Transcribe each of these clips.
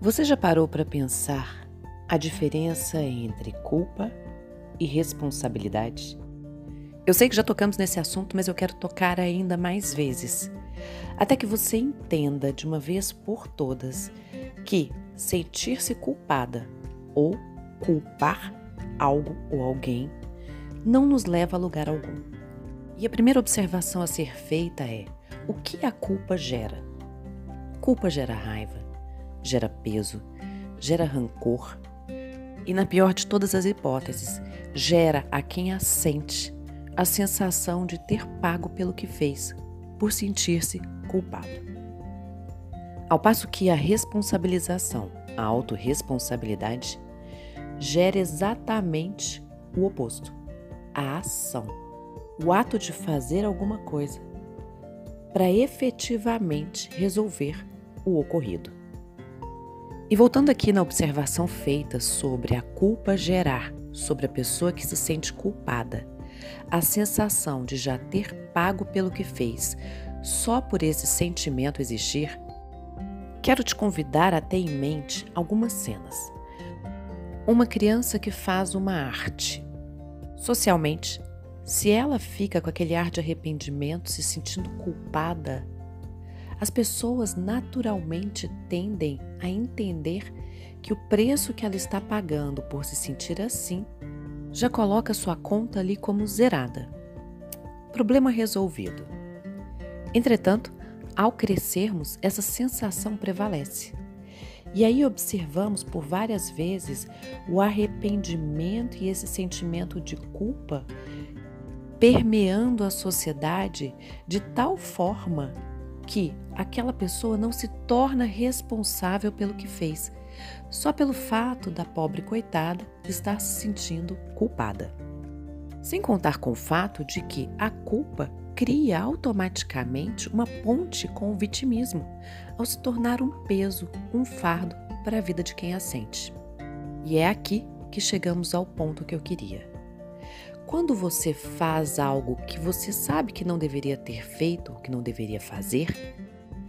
Você já parou para pensar a diferença entre culpa e responsabilidade? Eu sei que já tocamos nesse assunto, mas eu quero tocar ainda mais vezes, até que você entenda de uma vez por todas que sentir-se culpada ou culpar algo ou alguém não nos leva a lugar algum. E a primeira observação a ser feita é: o que a culpa gera? Culpa gera raiva, gera peso, gera rancor e, na pior de todas as hipóteses, gera a quem a sente a sensação de ter pago pelo que fez, por sentir-se culpado. Ao passo que a responsabilização, a autorresponsabilidade, gera exatamente o oposto, a ação, o ato de fazer alguma coisa para efetivamente resolver o ocorrido. E voltando aqui na observação feita sobre a culpa gerar sobre a pessoa que se sente culpada, a sensação de já ter pago pelo que fez só por esse sentimento existir, quero te convidar a ter em mente algumas cenas. Uma criança que faz uma arte. Socialmente, se ela fica com aquele ar de arrependimento, se sentindo culpada, as pessoas naturalmente tendem a entender que o preço que ela está pagando por se sentir assim já coloca sua conta ali como zerada. Problema resolvido. Entretanto, ao crescermos, essa sensação prevalece. E aí observamos por várias vezes o arrependimento e esse sentimento de culpa permeando a sociedade de tal forma que aquela pessoa não se torna responsável pelo que fez, só pelo fato da pobre coitada estar se sentindo culpada. Sem contar com o fato de que a culpa cria automaticamente uma ponte com o vitimismo, ao se tornar um peso, um fardo para a vida de quem a sente. E é aqui que chegamos ao ponto que eu queria. Quando você faz algo que você sabe que não deveria ter feito, que não deveria fazer,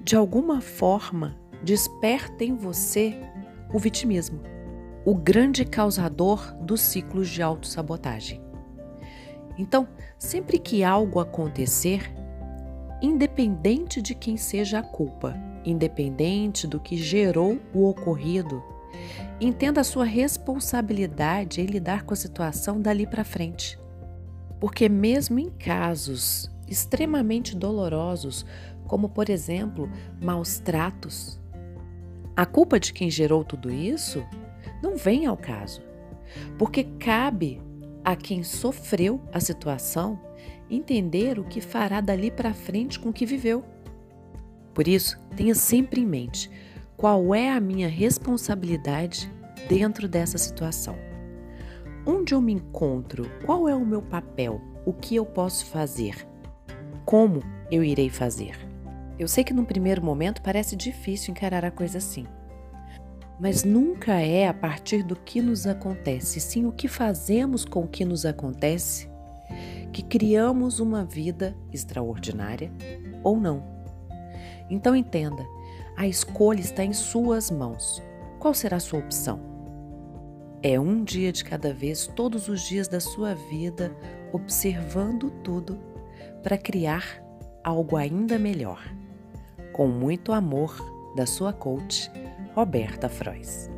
de alguma forma desperta em você o vitimismo, o grande causador dos ciclos de autossabotagem. Então, sempre que algo acontecer, independente de quem seja a culpa, independente do que gerou o ocorrido, entenda a sua responsabilidade em lidar com a situação dali para frente. Porque, mesmo em casos extremamente dolorosos, como por exemplo maus tratos, a culpa de quem gerou tudo isso não vem ao caso, porque cabe a quem sofreu a situação entender o que fará dali para frente com o que viveu. Por isso, tenha sempre em mente qual é a minha responsabilidade dentro dessa situação. Onde eu me encontro? Qual é o meu papel? O que eu posso fazer? Como eu irei fazer? Eu sei que num primeiro momento parece difícil encarar a coisa assim. Mas nunca é a partir do que nos acontece, sim o que fazemos com o que nos acontece, que criamos uma vida extraordinária ou não. Então entenda, a escolha está em suas mãos. Qual será a sua opção? É um dia de cada vez, todos os dias da sua vida, observando tudo para criar algo ainda melhor. Com muito amor, da sua coach, Roberta Frois.